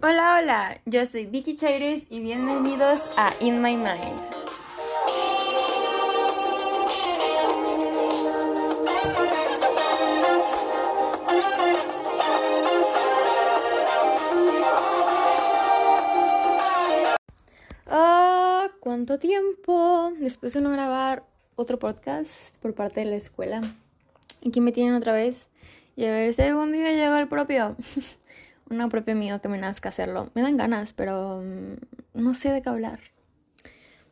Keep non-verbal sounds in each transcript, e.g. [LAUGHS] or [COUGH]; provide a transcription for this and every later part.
Hola, hola, yo soy Vicky Chaires y bienvenidos a In My Mind. Ah, ¿cuánto tiempo? Después de no grabar otro podcast por parte de la escuela. Aquí me tienen otra vez. Y a ver si algún día llega el propio. [LAUGHS] Una propia mío que me nazca hacerlo. Me dan ganas, pero mm, no sé de qué hablar.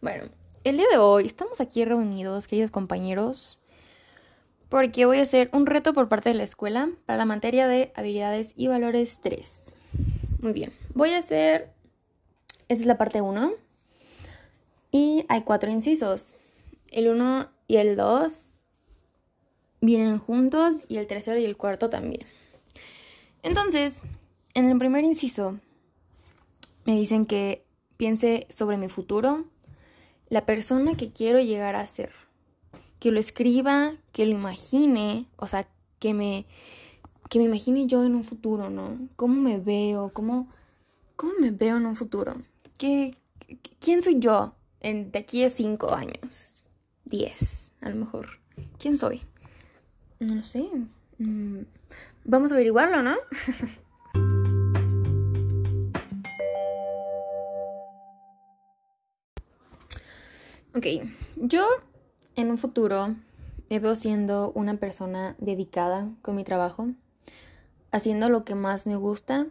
Bueno, el día de hoy estamos aquí reunidos, queridos compañeros, porque voy a hacer un reto por parte de la escuela para la materia de habilidades y valores 3. Muy bien, voy a hacer... Esta es la parte 1. Y hay cuatro incisos. El 1 y el 2 vienen juntos y el tercero y el cuarto también. Entonces, en el primer inciso me dicen que piense sobre mi futuro, la persona que quiero llegar a ser. Que lo escriba, que lo imagine, o sea, que me que me imagine yo en un futuro, ¿no? ¿Cómo me veo? ¿Cómo, cómo me veo en un futuro? ¿Qué, ¿Quién soy yo en, de aquí a cinco años? Diez, a lo mejor. ¿Quién soy? No lo sé. Mm, vamos a averiguarlo, ¿no? [LAUGHS] ok, yo en un futuro me veo siendo una persona dedicada con mi trabajo, haciendo lo que más me gusta.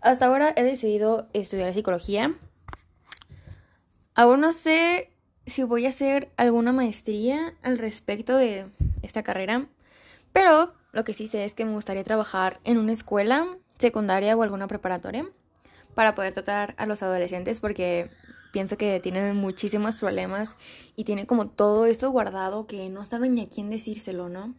Hasta ahora he decidido estudiar psicología. Aún no sé si voy a hacer alguna maestría al respecto de esta carrera, pero lo que sí sé es que me gustaría trabajar en una escuela secundaria o alguna preparatoria para poder tratar a los adolescentes porque pienso que tienen muchísimos problemas y tienen como todo eso guardado que no saben ni a quién decírselo, ¿no?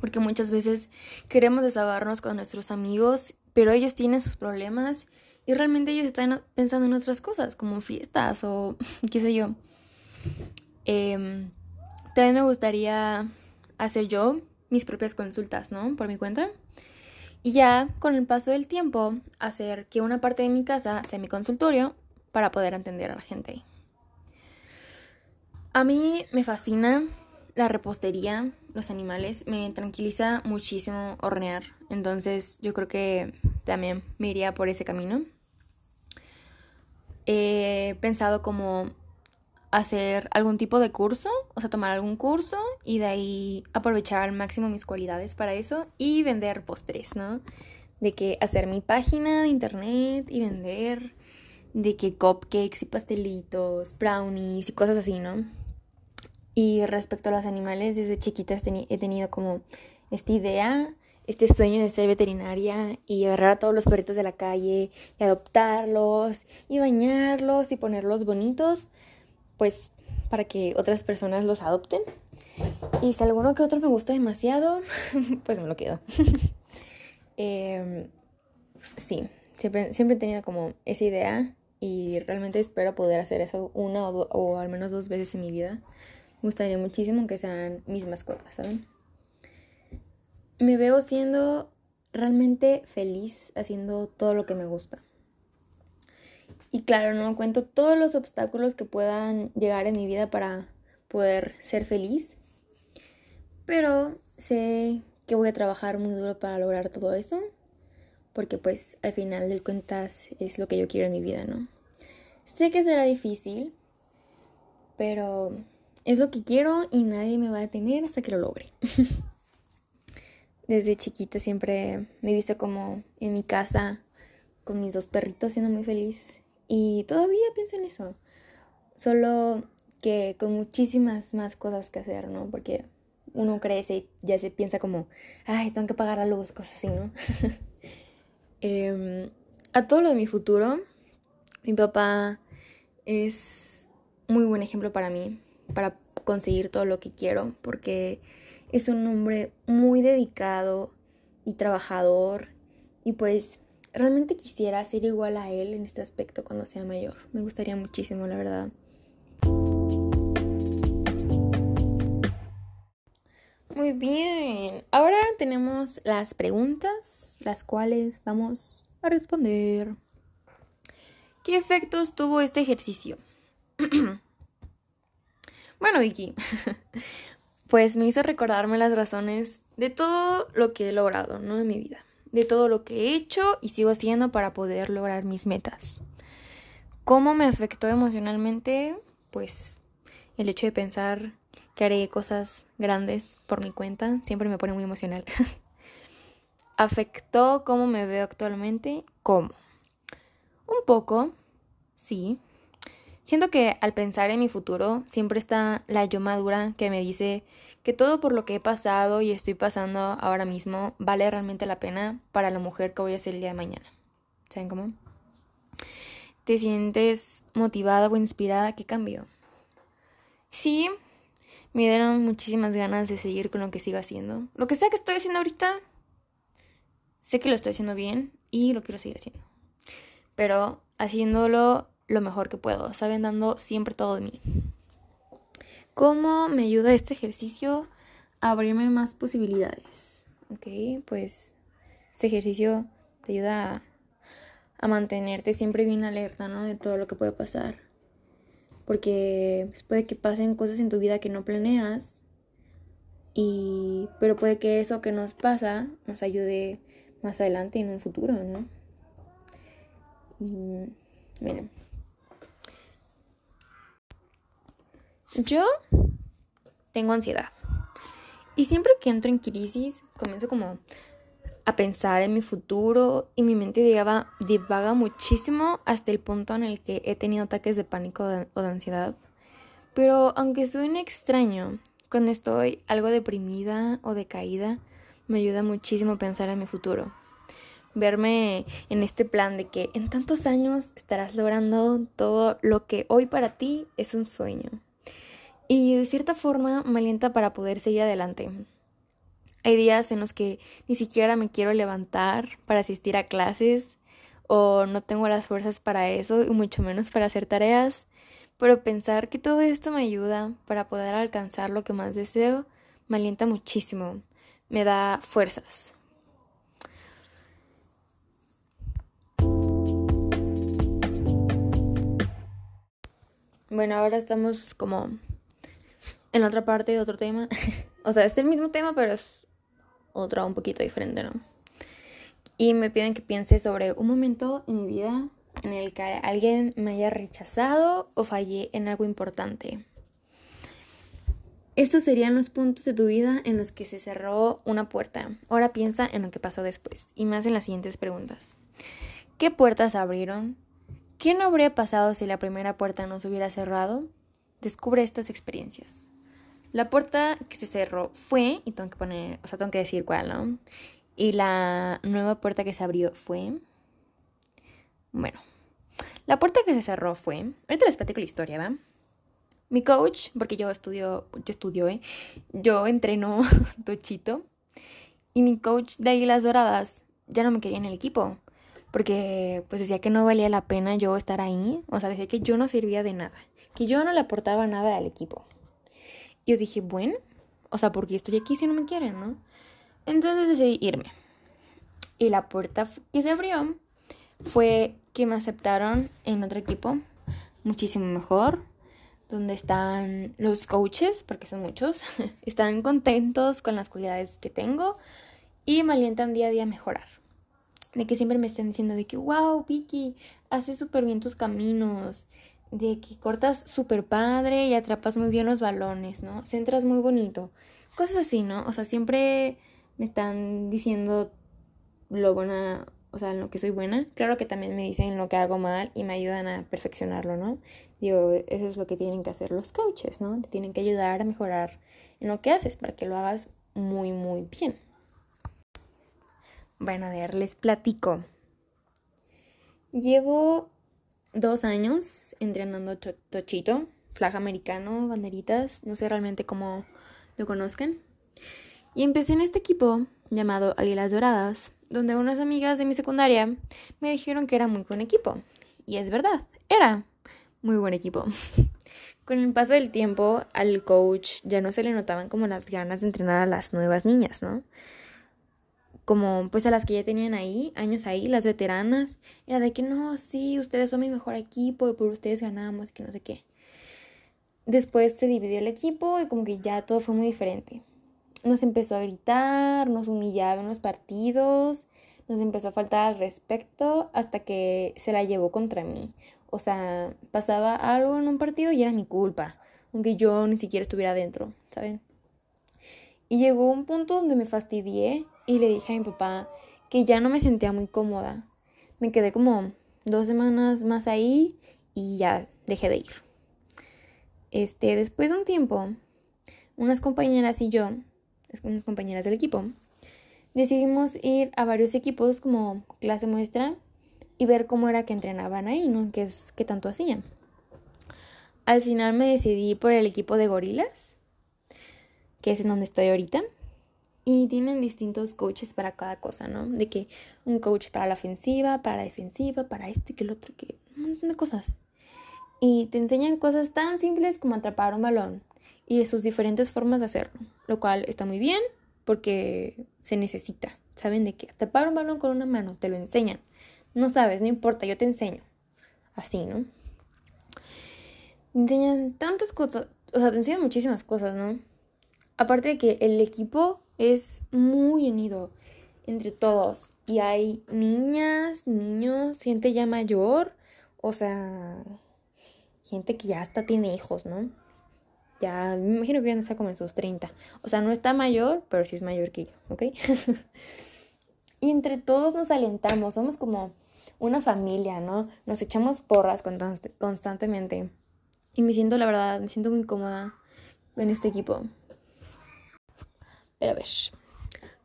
Porque muchas veces queremos desahogarnos con nuestros amigos, pero ellos tienen sus problemas y realmente ellos están pensando en otras cosas, como fiestas o [LAUGHS] qué sé yo. Em, también me gustaría hacer yo mis propias consultas, ¿no? Por mi cuenta. Y ya con el paso del tiempo, hacer que una parte de mi casa sea mi consultorio para poder atender a la gente. A mí me fascina la repostería, los animales, me tranquiliza muchísimo hornear, entonces yo creo que también me iría por ese camino. He pensado como hacer algún tipo de curso, o sea, tomar algún curso y de ahí aprovechar al máximo mis cualidades para eso y vender postres, ¿no? De que hacer mi página de internet y vender, de que cupcakes y pastelitos, brownies y cosas así, ¿no? Y respecto a los animales, desde chiquita he tenido como esta idea, este sueño de ser veterinaria y agarrar a todos los perritos de la calle y adoptarlos y bañarlos y ponerlos bonitos pues para que otras personas los adopten. Y si alguno que otro me gusta demasiado, [LAUGHS] pues me lo quedo. [LAUGHS] Em, sí, siempre, siempre he tenido como esa idea y realmente espero poder hacer eso una o, al menos dos veces en mi vida. Me gustaría muchísimo que sean mis mascotas, ¿saben? Me veo siendo realmente feliz haciendo todo lo que me gusta. Y claro, no cuento todos los obstáculos que puedan llegar en mi vida para poder ser feliz. Pero sé que voy a trabajar muy duro para lograr todo eso. Porque pues al final del cuentas es lo que yo quiero en mi vida, ¿no? Sé que será difícil, pero es lo que quiero y nadie me va a detener hasta que lo logre. [LAUGHS] Desde chiquita siempre me he visto como en mi casa con mis dos perritos siendo muy feliz y todavía pienso en eso. Solo que con muchísimas más cosas que hacer, ¿no? Porque uno crece y ya se piensa como, ay, tengo que pagar la luz, cosas así, ¿no? [LAUGHS] Em, a todo lo de mi futuro, mi papá es muy buen ejemplo para mí, para conseguir todo lo que quiero, porque es un hombre muy dedicado y trabajador y pues Realmente quisiera ser igual a él en este aspecto cuando sea mayor. Me gustaría muchísimo, la verdad. Muy bien. Ahora tenemos las preguntas, las cuales vamos a responder. ¿Qué efectos tuvo este ejercicio? [CLEARS THROAT] bueno, Vicky, [LAUGHS] pues me hizo recordarme las razones de todo lo que he logrado, ¿no? En mi vida, de todo lo que he hecho y sigo haciendo para poder lograr mis metas. ¿Cómo me afectó emocionalmente? Pues el hecho de pensar que haré cosas grandes por mi cuenta siempre me pone muy emocional. [LAUGHS] ¿Afectó cómo me veo actualmente? ¿Cómo? Un poco, sí. Siento que al pensar en mi futuro siempre está la yo madura que me dice que todo por lo que he pasado y estoy pasando ahora mismo vale realmente la pena para la mujer que voy a ser el día de mañana. ¿Saben cómo? ¿Te sientes motivada o inspirada? ¿Qué cambio? Sí, me dieron muchísimas ganas de seguir con lo que sigo haciendo. Lo que sea que estoy haciendo ahorita, sé que lo estoy haciendo bien y lo quiero seguir haciendo. Pero haciéndolo lo mejor que puedo, saben, dando siempre todo de mí. ¿Cómo me ayuda este ejercicio a abrirme más posibilidades? Ok, pues este ejercicio te ayuda a, a mantenerte siempre bien alerta, ¿no? De todo lo que puede pasar porque pues, puede que pasen cosas en tu vida que no planeas y pero puede que eso que nos pasa nos ayude más adelante en un futuro, ¿no? Y miren. Yo tengo ansiedad. Y siempre que entro en crisis, comienzo como a pensar en mi futuro y mi mente divaga, divaga muchísimo hasta el punto en el que he tenido ataques de pánico o de ansiedad. Pero aunque suene extraño, cuando estoy algo deprimida o decaída, me ayuda muchísimo pensar en mi futuro. Verme en este plan de que en tantos años estarás logrando todo lo que hoy para ti es un sueño. Y de cierta forma me alienta para poder seguir adelante. Hay días en los que ni siquiera me quiero levantar para asistir a clases o no tengo las fuerzas para eso y mucho menos para hacer tareas, pero pensar que todo esto me ayuda para poder alcanzar lo que más deseo me alienta muchísimo, me da fuerzas. Bueno, ahora estamos como en otra parte de otro tema. [LAUGHS] o sea, es el mismo tema, pero es otro un poquito diferente, ¿no? Y me piden que piense sobre un momento en mi vida en el que alguien me haya rechazado o fallé en algo importante. Estos serían los puntos de tu vida en los que se cerró una puerta. Ahora piensa en lo que pasó después y me hacen las siguientes preguntas. ¿Qué puertas abrieron? ¿Qué no habría pasado si la primera puerta no se hubiera cerrado? Descubre estas experiencias. La puerta que se cerró fue, y tengo que poner, o sea, tengo que decir cuál, ¿no? Y la nueva puerta que se abrió fue. Bueno, la puerta que se cerró fue. Ahorita les platico la historia, ¿va? Mi coach, porque yo estudio, yo estudio, ¿eh? Yo entreno [LAUGHS] tochito. Y mi coach de Águilas Doradas ya no me quería en el equipo. Porque pues decía que no valía la pena yo estar ahí. O sea, decía que yo no servía de nada. Que yo no le aportaba nada al equipo yo dije, bueno, o sea, porque estoy aquí si no me quieren, ¿no? Entonces decidí irme. Y la puerta que se abrió fue que me aceptaron en otro equipo, muchísimo mejor, donde están los coaches, porque son muchos, [LAUGHS] están contentos con las cualidades que tengo y me alientan día a día a mejorar. De que siempre me estén diciendo de que, wow, Vicky, haces súper bien tus caminos, de que cortas súper padre y atrapas muy bien los balones, ¿no? Centras muy bonito. Cosas así, ¿no? O sea, siempre me están diciendo lo buena, o sea, en lo que soy buena. Claro que también me dicen lo que hago mal y me ayudan a perfeccionarlo, ¿no? Digo, eso es lo que tienen que hacer los coaches, ¿no? Te tienen que ayudar a mejorar en lo que haces para que lo hagas muy, muy bien. Bueno, a ver, les platico. Llevo dos años entrenando tochito, flag americano, banderitas, no sé realmente cómo lo conozcan. Y empecé en este equipo llamado Águilas Doradas, donde unas amigas de mi secundaria me dijeron que era muy buen equipo. Y es verdad, era muy buen equipo. [LAUGHS] Con el paso del tiempo, al coach ya no se le notaban como las ganas de entrenar a las nuevas niñas, ¿no? Como pues a las que ya tenían ahí, años ahí, las veteranas, era de que no, sí, ustedes son mi mejor equipo y por ustedes ganamos que no sé qué. Después se dividió el equipo y como que ya todo fue muy diferente. Nos empezó a gritar, nos humillaba en los partidos, nos empezó a faltar al respecto hasta que se la llevó contra mí. O sea, pasaba algo en un partido y era mi culpa, aunque yo ni siquiera estuviera dentro, ¿saben? Y llegó un punto donde me fastidié y le dije a mi papá que ya no me sentía muy cómoda. Me quedé como dos semanas más ahí y ya dejé de ir. Este, después de un tiempo, unas compañeras y yo, unas compañeras del equipo, decidimos ir a varios equipos como clase muestra y ver cómo era que entrenaban ahí, ¿no? ¿Qué, qué tanto hacían? Al final me decidí por el equipo de gorilas que es en donde estoy ahorita. Y tienen distintos coaches para cada cosa, ¿no? De que un coach para la ofensiva, para la defensiva, para esto y que el otro, que un montón de cosas. Y te enseñan cosas tan simples como atrapar un balón y de sus diferentes formas de hacerlo, lo cual está muy bien porque se necesita. Saben de que atrapar un balón con una mano, te lo enseñan. No sabes, no importa, yo te enseño. Así, ¿no? Te enseñan tantas cosas, o sea, te enseñan muchísimas cosas, ¿no? Aparte de que el equipo es muy unido entre todos. Y hay niñas, niños, gente ya mayor. O sea, gente que ya hasta tiene hijos, ¿no? Ya, me imagino que ya no está como en sus 30. O sea, no está mayor, pero sí es mayor que yo, ¿ok? [LAUGHS] y entre todos nos alentamos, somos como una familia, ¿no? Nos echamos porras constantemente. Y me siento, la verdad, me siento muy cómoda en este equipo. Pero a ver,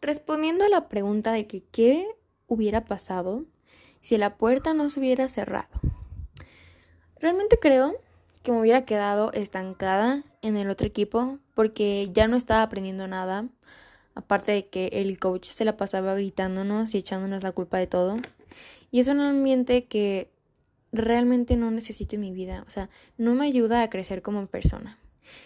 respondiendo a la pregunta de que qué hubiera pasado si la puerta no se hubiera cerrado. Realmente creo que me hubiera quedado estancada en el otro equipo porque ya no estaba aprendiendo nada. Aparte de que el coach se la pasaba gritándonos y echándonos la culpa de todo. Y es un ambiente que realmente no necesito en mi vida. O sea, no me ayuda a crecer como persona.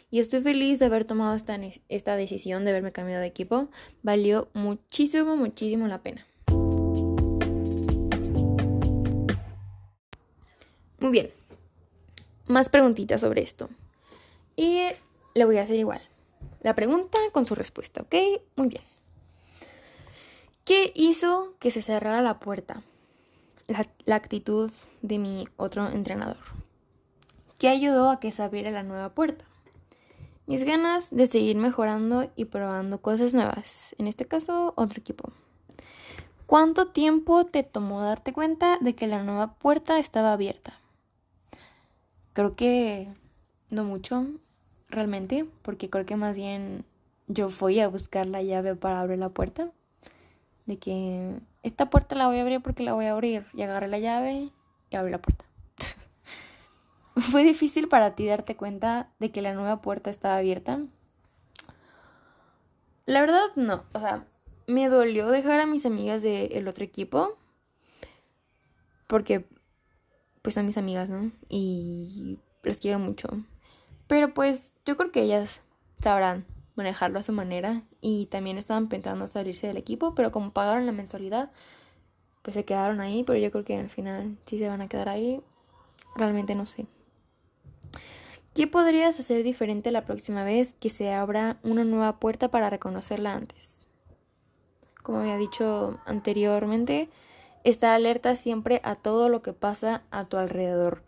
Y estoy feliz de haber tomado esta, decisión de haberme cambiado de equipo. Valió muchísimo, muchísimo la pena. Muy bien. Más preguntitas sobre esto. Y le voy a hacer igual. La pregunta con su respuesta, ¿ok? Muy bien. ¿Qué hizo que se cerrara la puerta? La, actitud de mi otro entrenador. ¿Qué ayudó a que se abriera la nueva puerta? Mis ganas de seguir mejorando y probando cosas nuevas, en este caso otro equipo. ¿Cuánto tiempo te tomó darte cuenta de que la nueva puerta estaba abierta? Creo que no mucho, realmente, porque creo que más bien yo fui a buscar la llave para abrir la puerta. De que esta puerta la voy a abrir porque la voy a abrir. Y agarré la llave y abrí la puerta. [LAUGHS] ¿Fue difícil para ti darte cuenta de que la nueva puerta estaba abierta? La verdad no, o sea, me dolió dejar a mis amigas del otro equipo porque pues son mis amigas, ¿no? Y las quiero mucho. Pero pues yo creo que ellas sabrán manejarlo a su manera y también estaban pensando salirse del equipo, pero como pagaron la mensualidad, pues se quedaron ahí, pero yo creo que al final sí se van a quedar ahí. Realmente no sé. ¿Qué podrías hacer diferente la próxima vez que se abra una nueva puerta para reconocerla antes? Como había dicho anteriormente, estar alerta siempre a todo lo que pasa a tu alrededor.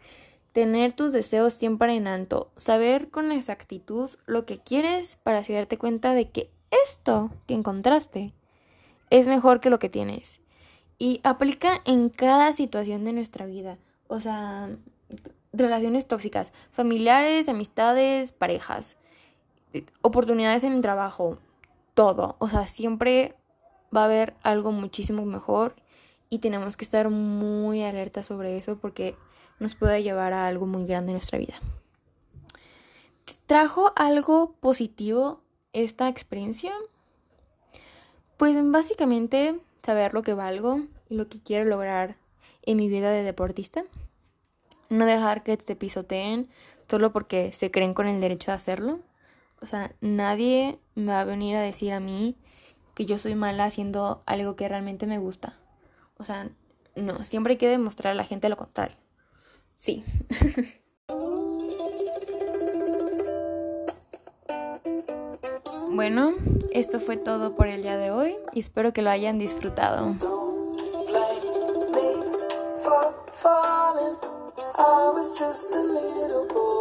Tener tus deseos siempre en alto. Saber con exactitud lo que quieres para así darte cuenta de que esto que encontraste es mejor que lo que tienes. Y aplica en cada situación de nuestra vida. O sea, relaciones tóxicas, familiares, amistades, parejas, oportunidades en el trabajo, todo. O sea, siempre va a haber algo muchísimo mejor y tenemos que estar muy alerta sobre eso porque nos puede llevar a algo muy grande en nuestra vida. ¿Trajo algo positivo esta experiencia? Pues básicamente saber lo que valgo y lo que quiero lograr en mi vida de deportista. No dejar que te pisoteen solo porque se creen con el derecho de hacerlo. O sea, nadie me va a venir a decir a mí que yo soy mala haciendo algo que realmente me gusta. O sea, no, siempre hay que demostrar a la gente lo contrario. Sí. [LAUGHS] bueno, esto fue todo por el día de hoy y espero que lo hayan disfrutado. I was just a little boy.